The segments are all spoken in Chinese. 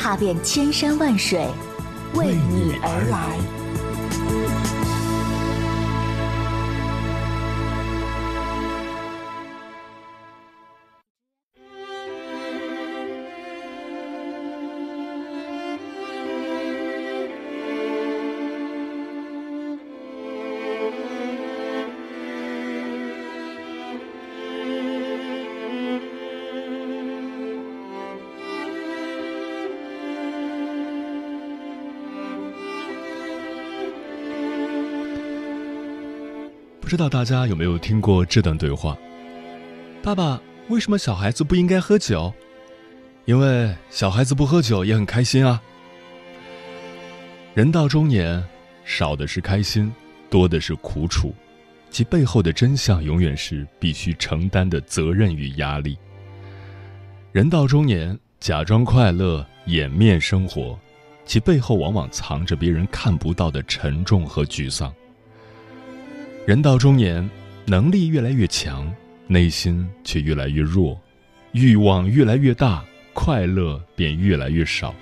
踏遍千山万水，为你而来。知道大家有没有听过这段对话？爸爸，为什么小孩子不应该喝酒？因为小孩子不喝酒也很开心啊。人到中年，少的是开心，多的是苦楚，其背后的真相永远是必须承担的责任与压力。人到中年，假装快乐，掩面生活，其背后往往藏着别人看不到的沉重和沮丧。人到中年，能力越来越强，内心却越来越弱，欲望越来越大，快乐便越来越少。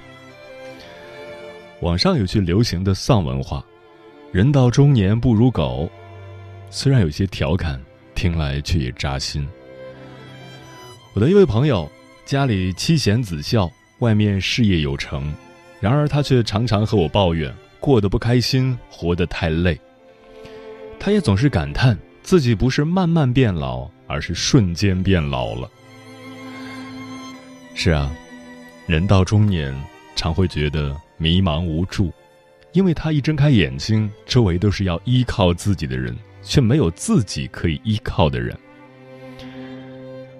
网上有句流行的丧文化：“人到中年不如狗。”虽然有些调侃，听来却也扎心。我的一位朋友，家里妻贤子孝，外面事业有成，然而他却常常和我抱怨，过得不开心，活得太累。他也总是感叹自己不是慢慢变老，而是瞬间变老了。是啊，人到中年，常会觉得迷茫无助，因为他一睁开眼睛，周围都是要依靠自己的人，却没有自己可以依靠的人。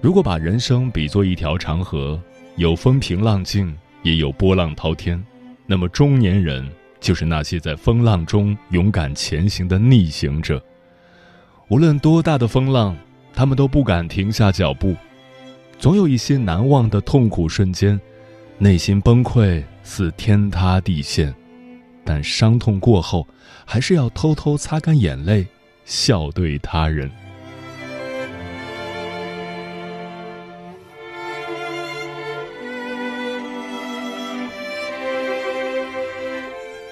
如果把人生比作一条长河，有风平浪静，也有波浪滔天，那么中年人。就是那些在风浪中勇敢前行的逆行者，无论多大的风浪，他们都不敢停下脚步。总有一些难忘的痛苦瞬间，内心崩溃似天塌地陷，但伤痛过后，还是要偷偷擦干眼泪，笑对他人。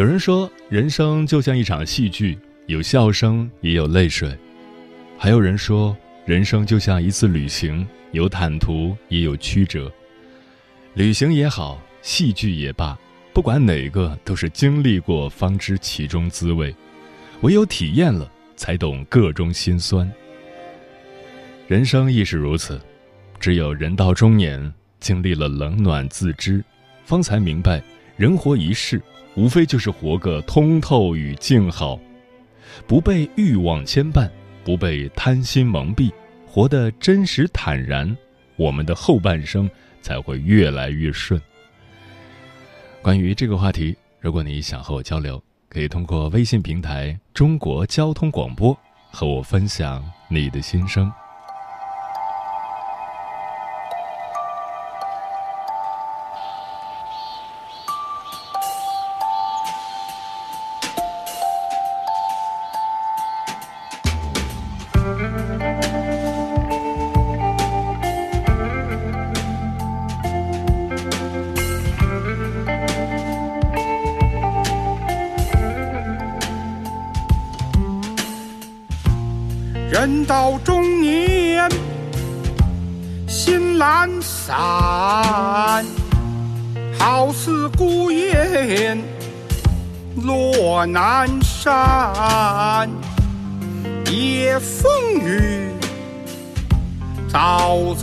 有人说，人生就像一场戏剧，有笑声，也有泪水；还有人说，人生就像一次旅行，有坦途，也有曲折。旅行也好，戏剧也罢，不管哪个，都是经历过方知其中滋味，唯有体验了，才懂个中辛酸。人生亦是如此，只有人到中年，经历了冷暖自知，方才明白，人活一世。无非就是活个通透与静好，不被欲望牵绊，不被贪心蒙蔽，活得真实坦然，我们的后半生才会越来越顺。关于这个话题，如果你想和我交流，可以通过微信平台“中国交通广播”和我分享你的心声。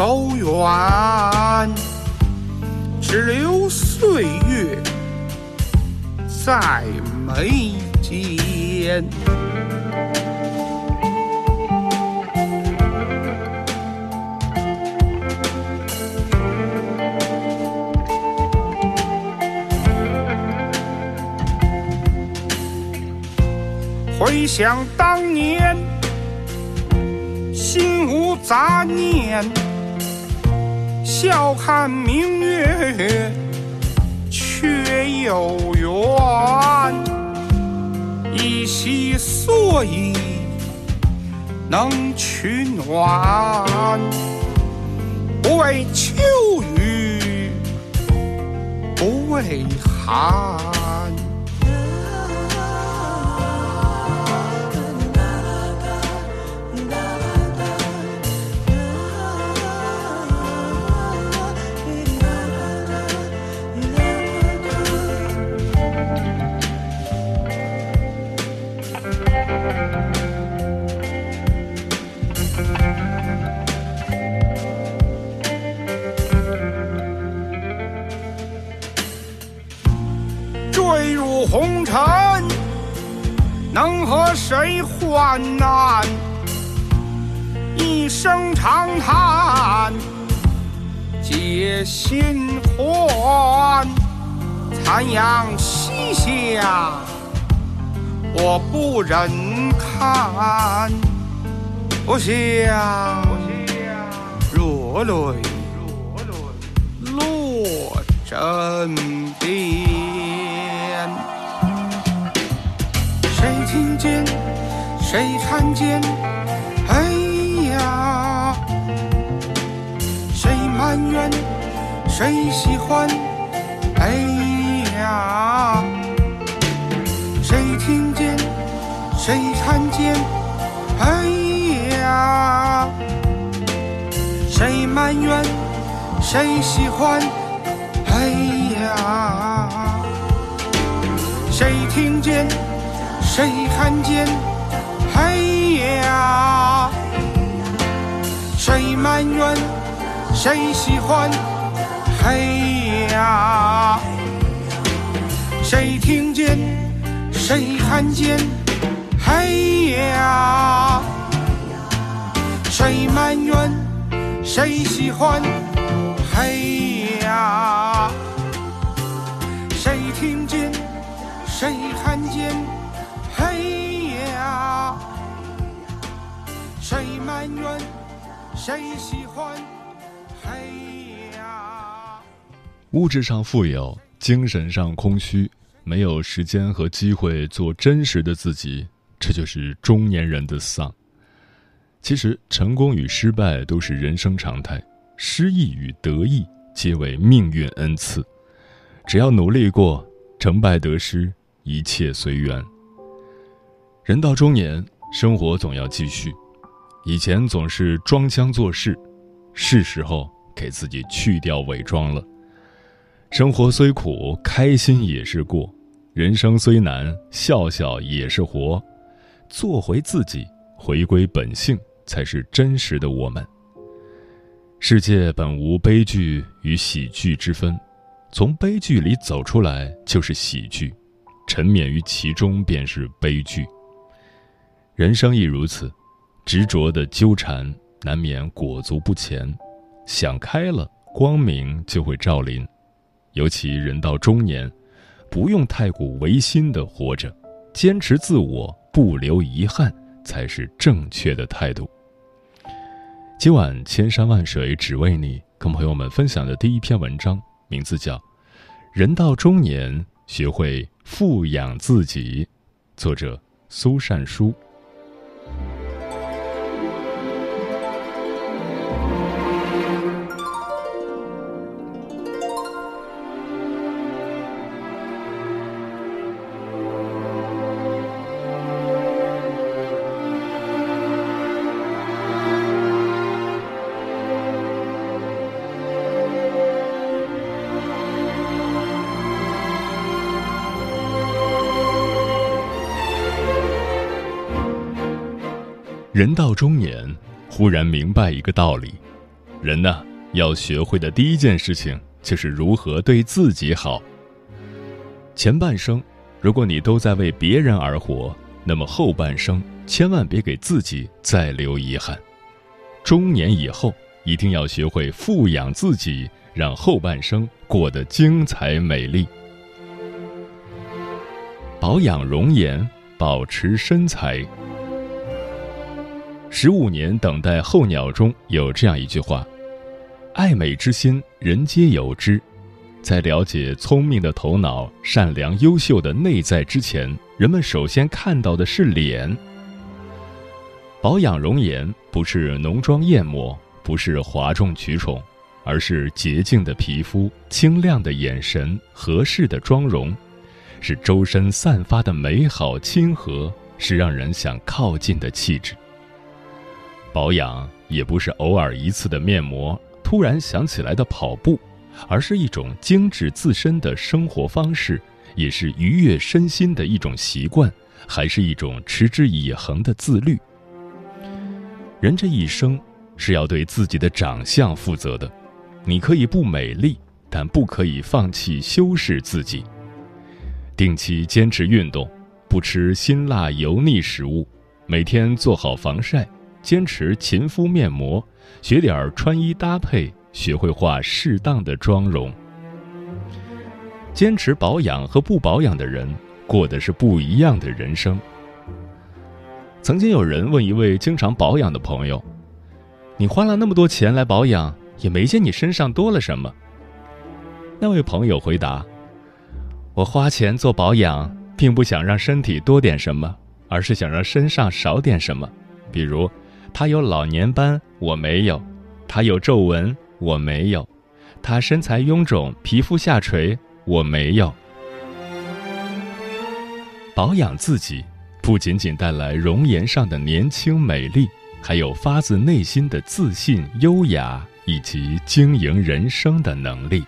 早走远，只留岁月在眉间。回想当年，心无杂念，笑看明月，却有缘。一夕所以能取暖，不畏秋雨，不畏寒。残阳西下，我不忍看，不想若泪落枕边。谁听见？谁看见？哎呀！谁埋怨？谁喜欢？哎呀！谁听见？谁看见？哎呀！谁埋怨？谁喜欢？哎呀！谁听见？谁看见？哎呀！谁埋怨？谁喜欢？哎呀！谁听见？谁看见？嘿呀！谁埋怨？谁喜欢？嘿呀！谁听见？谁看见？嘿呀！谁埋怨？谁喜欢？嘿呀！物质上富有，精神上空虚，没有时间和机会做真实的自己，这就是中年人的丧。其实，成功与失败都是人生常态，失意与得意皆为命运恩赐。只要努力过，成败得失一切随缘。人到中年，生活总要继续。以前总是装腔作势，是时候给自己去掉伪装了。生活虽苦，开心也是过；人生虽难，笑笑也是活。做回自己，回归本性，才是真实的我们。世界本无悲剧与喜剧之分，从悲剧里走出来就是喜剧，沉湎于其中便是悲剧。人生亦如此，执着的纠缠难免裹足不前，想开了，光明就会照临。尤其人到中年，不用太过违心的活着，坚持自我，不留遗憾，才是正确的态度。今晚千山万水只为你，跟朋友们分享的第一篇文章，名字叫《人到中年学会富养自己》，作者苏善书。人到中年，忽然明白一个道理：人呢，要学会的第一件事情就是如何对自己好。前半生，如果你都在为别人而活，那么后半生千万别给自己再留遗憾。中年以后，一定要学会富养自己，让后半生过得精彩美丽。保养容颜，保持身材。十五年等待候鸟中有这样一句话：“爱美之心，人皆有之。”在了解聪明的头脑、善良优秀的内在之前，人们首先看到的是脸。保养容颜不是浓妆艳抹，不是哗众取宠，而是洁净的皮肤、清亮的眼神、合适的妆容，是周身散发的美好亲和，是让人想靠近的气质。保养也不是偶尔一次的面膜，突然想起来的跑步。而是一种精致自身的生活方式，也是愉悦身心的一种习惯，还是一种持之以恒的自律。人这一生是要对自己的长相负责的，你可以不美丽，但不可以放弃修饰自己。定期坚持运动，不吃辛辣油腻食物，每天做好防晒，坚持勤敷面膜，学点穿衣搭配。学会化适当的妆容，坚持保养和不保养的人过的是不一样的人生。曾经有人问一位经常保养的朋友：“你花了那么多钱来保养，也没见你身上多了什么。”那位朋友回答：“我花钱做保养，并不想让身体多点什么，而是想让身上少点什么。比如，他有老年斑，我没有；他有皱纹。”我没有，他身材臃肿，皮肤下垂，我没有。保养自己，不仅仅带来容颜上的年轻美丽，还有发自内心的自信、优雅以及经营人生的能力。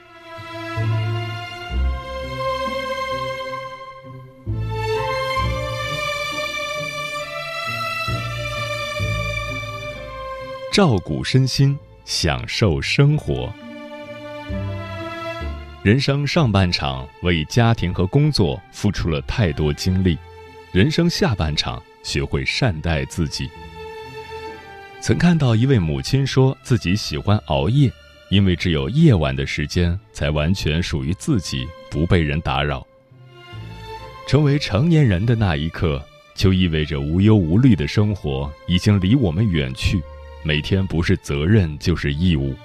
照顾身心。享受生活。人生上半场为家庭和工作付出了太多精力，人生下半场学会善待自己。曾看到一位母亲说自己喜欢熬夜，因为只有夜晚的时间才完全属于自己，不被人打扰。成为成年人的那一刻，就意味着无忧无虑的生活已经离我们远去。每天不是责任就是义务，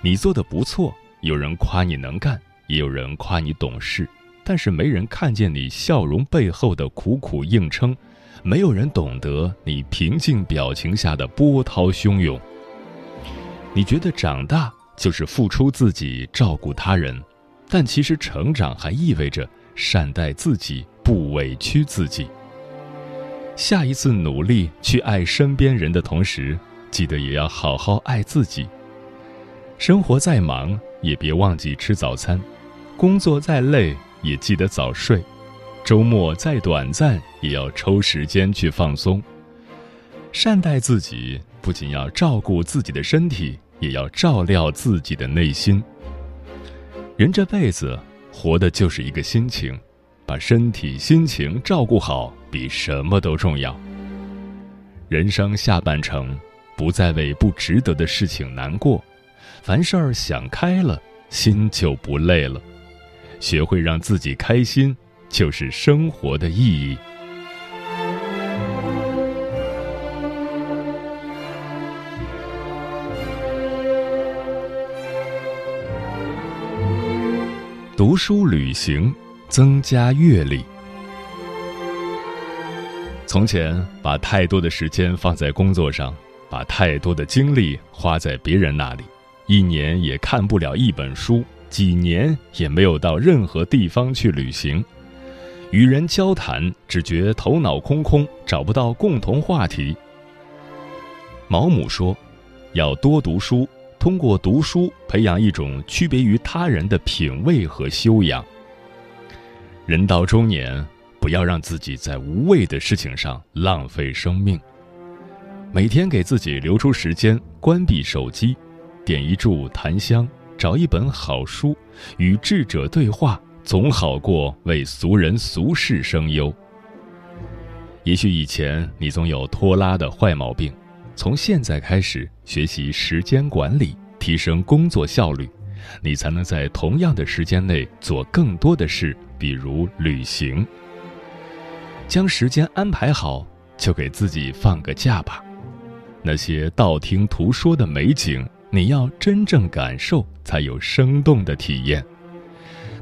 你做的不错，有人夸你能干，也有人夸你懂事，但是没人看见你笑容背后的苦苦硬撑，没有人懂得你平静表情下的波涛汹涌。你觉得长大就是付出自己照顾他人，但其实成长还意味着善待自己，不委屈自己。下一次努力去爱身边人的同时。记得也要好好爱自己。生活再忙，也别忘记吃早餐；工作再累，也记得早睡；周末再短暂，也要抽时间去放松。善待自己，不仅要照顾自己的身体，也要照料自己的内心。人这辈子活的就是一个心情，把身体、心情照顾好，比什么都重要。人生下半程。不再为不值得的事情难过，凡事儿想开了，心就不累了。学会让自己开心，就是生活的意义。读书、旅行，增加阅历。从前，把太多的时间放在工作上。把太多的精力花在别人那里，一年也看不了一本书，几年也没有到任何地方去旅行，与人交谈只觉头脑空空，找不到共同话题。毛姆说：“要多读书，通过读书培养一种区别于他人的品味和修养。人到中年，不要让自己在无谓的事情上浪费生命。”每天给自己留出时间，关闭手机，点一炷檀香，找一本好书，与智者对话，总好过为俗人俗事生忧。也许以前你总有拖拉的坏毛病，从现在开始学习时间管理，提升工作效率，你才能在同样的时间内做更多的事，比如旅行。将时间安排好，就给自己放个假吧。那些道听途说的美景，你要真正感受，才有生动的体验；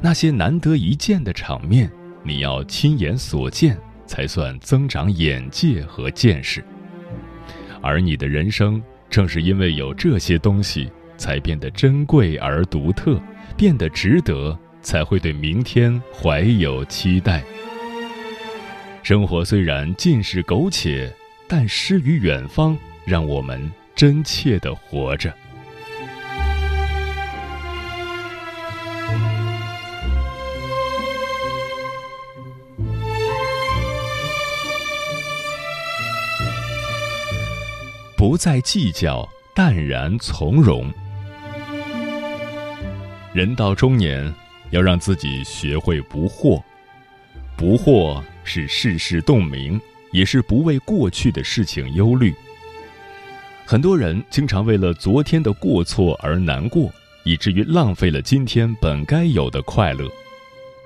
那些难得一见的场面，你要亲眼所见。才算增长眼界和见识，而你的人生正是因为有这些东西，才变得珍贵而独特，变得值得，才会对明天怀有期待。生活虽然尽是苟且，但诗与远方，让我们真切的活着。不再计较，淡然从容。人到中年，要让自己学会不惑。不惑是世事洞明，也是不为过去的事情忧虑。很多人经常为了昨天的过错而难过，以至于浪费了今天本该有的快乐；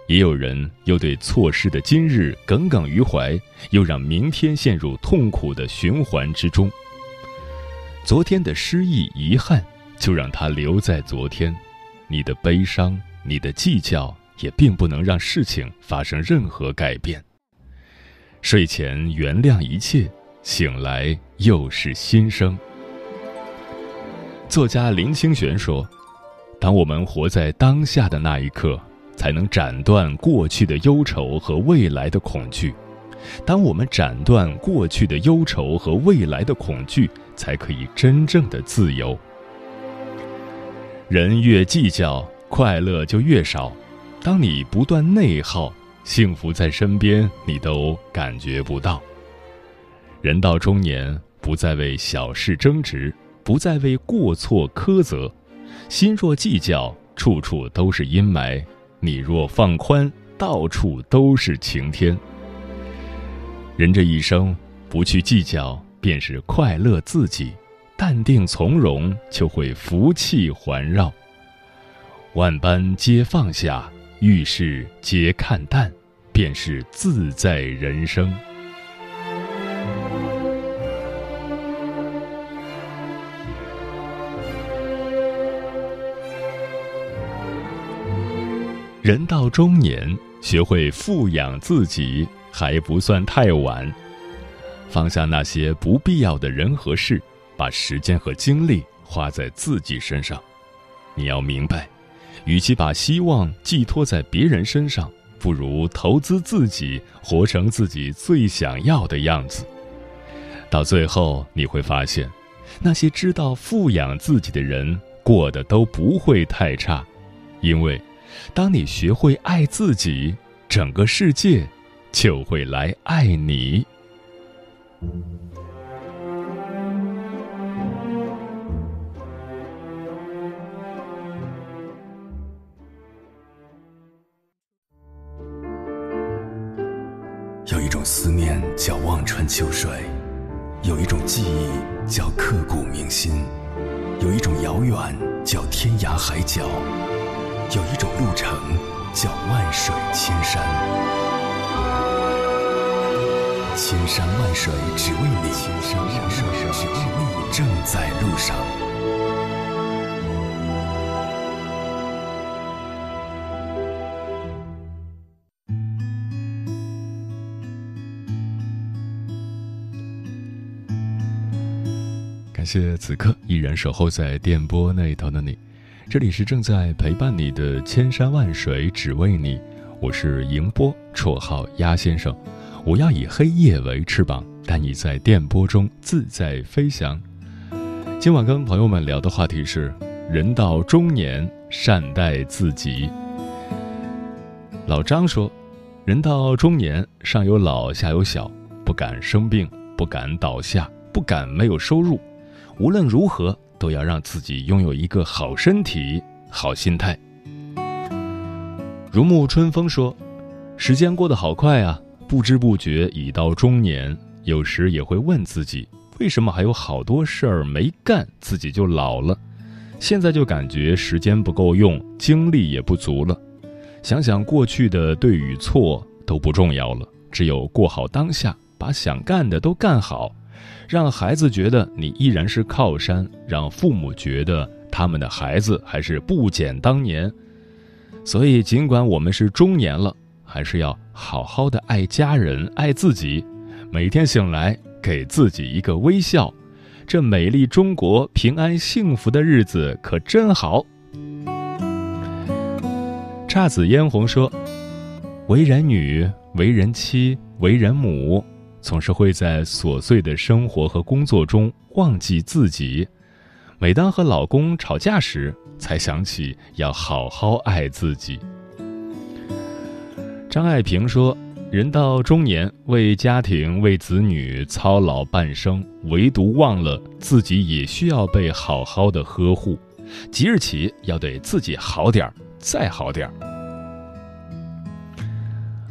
也有人又对错失的今日耿耿于怀，又让明天陷入痛苦的循环之中。昨天的失意、遗憾，就让它留在昨天。你的悲伤、你的计较，也并不能让事情发生任何改变。睡前原谅一切，醒来又是新生。作家林清玄说：“当我们活在当下的那一刻，才能斩断过去的忧愁和未来的恐惧。当我们斩断过去的忧愁和未来的恐惧。”才可以真正的自由。人越计较，快乐就越少。当你不断内耗，幸福在身边，你都感觉不到。人到中年，不再为小事争执，不再为过错苛责。心若计较，处处都是阴霾；你若放宽，到处都是晴天。人这一生，不去计较。便是快乐自己，淡定从容，就会福气环绕。万般皆放下，遇事皆看淡，便是自在人生。人到中年，学会富养自己，还不算太晚。放下那些不必要的人和事，把时间和精力花在自己身上。你要明白，与其把希望寄托在别人身上，不如投资自己，活成自己最想要的样子。到最后，你会发现，那些知道富养自己的人，过得都不会太差。因为，当你学会爱自己，整个世界就会来爱你。有一种思念叫望穿秋水，有一种记忆叫刻骨铭心，有一种遥远叫天涯海角，有一种路程叫万水千山。千山万水只为你，千山万水只为你，正在路上。感谢此刻依然守候在电波那一头的你，这里是正在陪伴你的千山万水只为你，我是迎波，绰号鸭先生。我要以黑夜为翅膀，带你在电波中自在飞翔。今晚跟朋友们聊的话题是：人到中年，善待自己。老张说：“人到中年，上有老，下有小，不敢生病，不敢倒下，不敢没有收入。无论如何，都要让自己拥有一个好身体、好心态。如沐春风说：“时间过得好快啊，不知不觉已到中年。有时也会问自己，为什么还有好多事儿没干，自己就老了？现在就感觉时间不够用，精力也不足了。想想过去的对与错都不重要了，只有过好当下，把想干的都干好。”让孩子觉得你依然是靠山，让父母觉得他们的孩子还是不减当年。所以，尽管我们是中年了，还是要好好的爱家人、爱自己。每天醒来，给自己一个微笑，这美丽中国平安幸福的日子可真好。姹紫嫣红说：“为人女，为人妻，为人母。”总是会在琐碎的生活和工作中忘记自己，每当和老公吵架时，才想起要好好爱自己。张爱萍说：“人到中年，为家庭、为子女操劳半生，唯独忘了自己也需要被好好的呵护。即日起，要对自己好点儿，再好点儿。”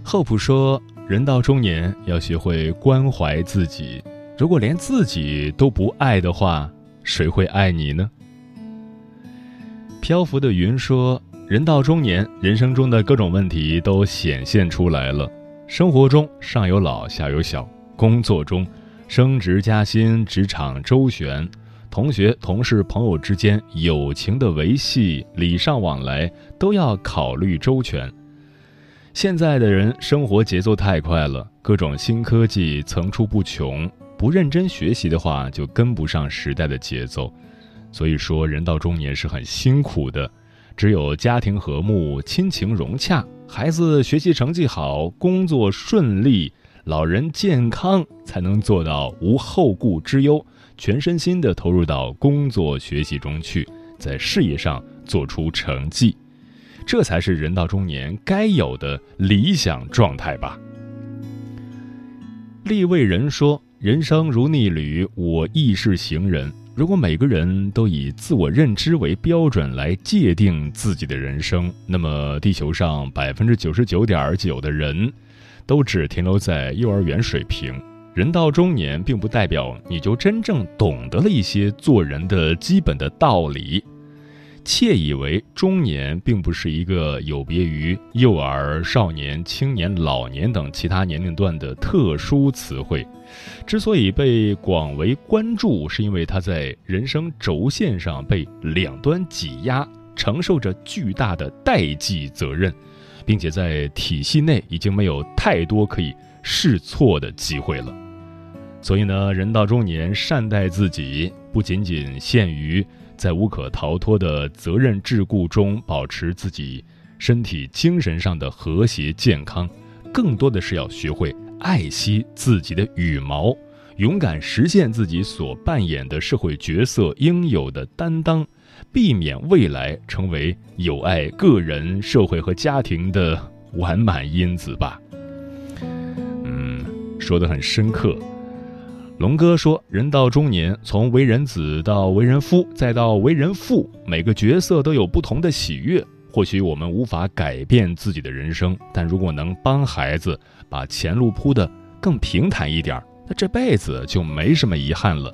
厚朴说。人到中年，要学会关怀自己。如果连自己都不爱的话，谁会爱你呢？漂浮的云说：“人到中年，人生中的各种问题都显现出来了。生活中上有老，下有小；工作中升职加薪，职场周旋；同学、同事、朋友之间友情的维系，礼尚往来，都要考虑周全。”现在的人生活节奏太快了，各种新科技层出不穷，不认真学习的话就跟不上时代的节奏。所以说，人到中年是很辛苦的。只有家庭和睦、亲情融洽，孩子学习成绩好、工作顺利、老人健康，才能做到无后顾之忧，全身心的投入到工作学习中去，在事业上做出成绩。这才是人到中年该有的理想状态吧。立位人说：“人生如逆旅，我亦是行人。如果每个人都以自我认知为标准来界定自己的人生，那么地球上百分之九十九点九的人，都只停留在幼儿园水平。人到中年，并不代表你就真正懂得了一些做人的基本的道理。”窃以为中年并不是一个有别于幼儿、少年、青年、老年等其他年龄段的特殊词汇，之所以被广为关注，是因为它在人生轴线上被两端挤压，承受着巨大的代际责任，并且在体系内已经没有太多可以试错的机会了。所以呢，人到中年，善待自己，不仅仅限于。在无可逃脱的责任桎梏中，保持自己身体、精神上的和谐健康，更多的是要学会爱惜自己的羽毛，勇敢实现自己所扮演的社会角色应有的担当，避免未来成为有碍个人、社会和家庭的完满因子吧。嗯，说的很深刻。龙哥说：“人到中年，从为人子到为人夫，再到为人父，每个角色都有不同的喜悦。或许我们无法改变自己的人生，但如果能帮孩子把前路铺得更平坦一点，那这辈子就没什么遗憾了。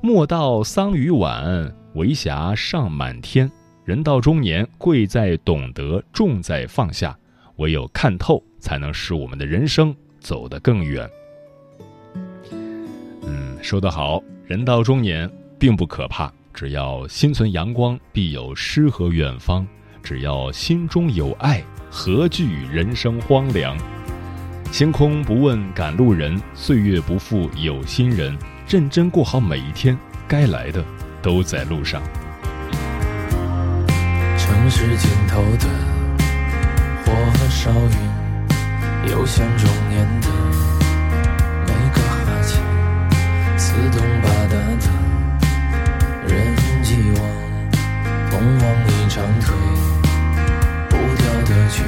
莫道桑榆晚，为霞尚满天。人到中年，贵在懂得，重在放下。唯有看透，才能使我们的人生走得更远。”说得好，人到中年并不可怕，只要心存阳光，必有诗和远方；只要心中有爱，何惧人生荒凉？星空不问赶路人，岁月不负有心人。认真过好每一天，该来的都在路上。城市尽头的火烧云，又像中年的。四通八达的人际网，通往你长腿不掉的局，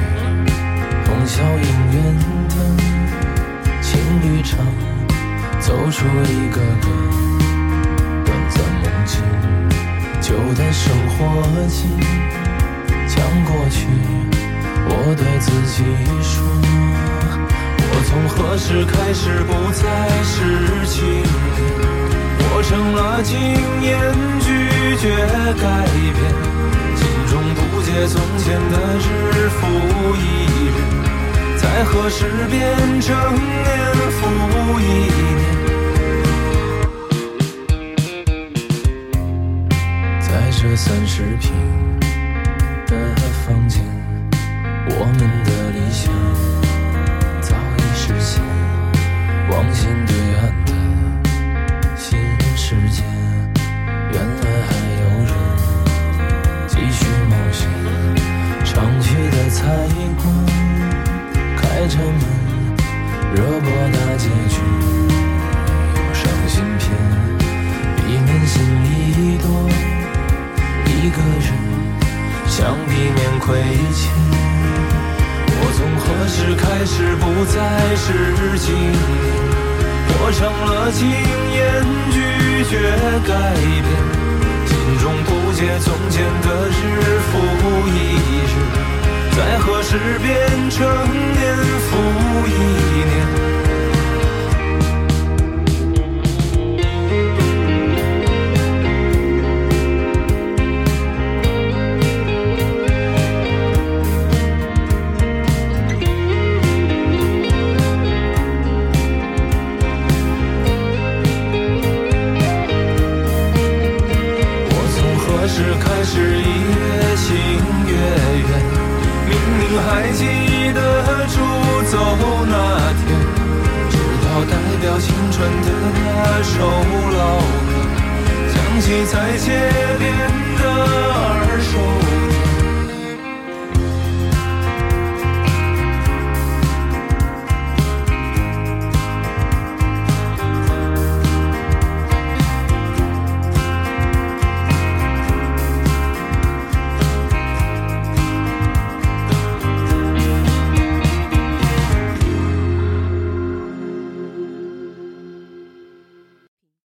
通宵影院的情侣场，走出一个个短暂梦境，旧的生活镜将过去，我对自己说。从何时开始不再是情？我成了经验，拒绝改变，心中不解从前的日复一日，在何时变成年复一年？在这三十平的房间，我们的理想。光线对岸。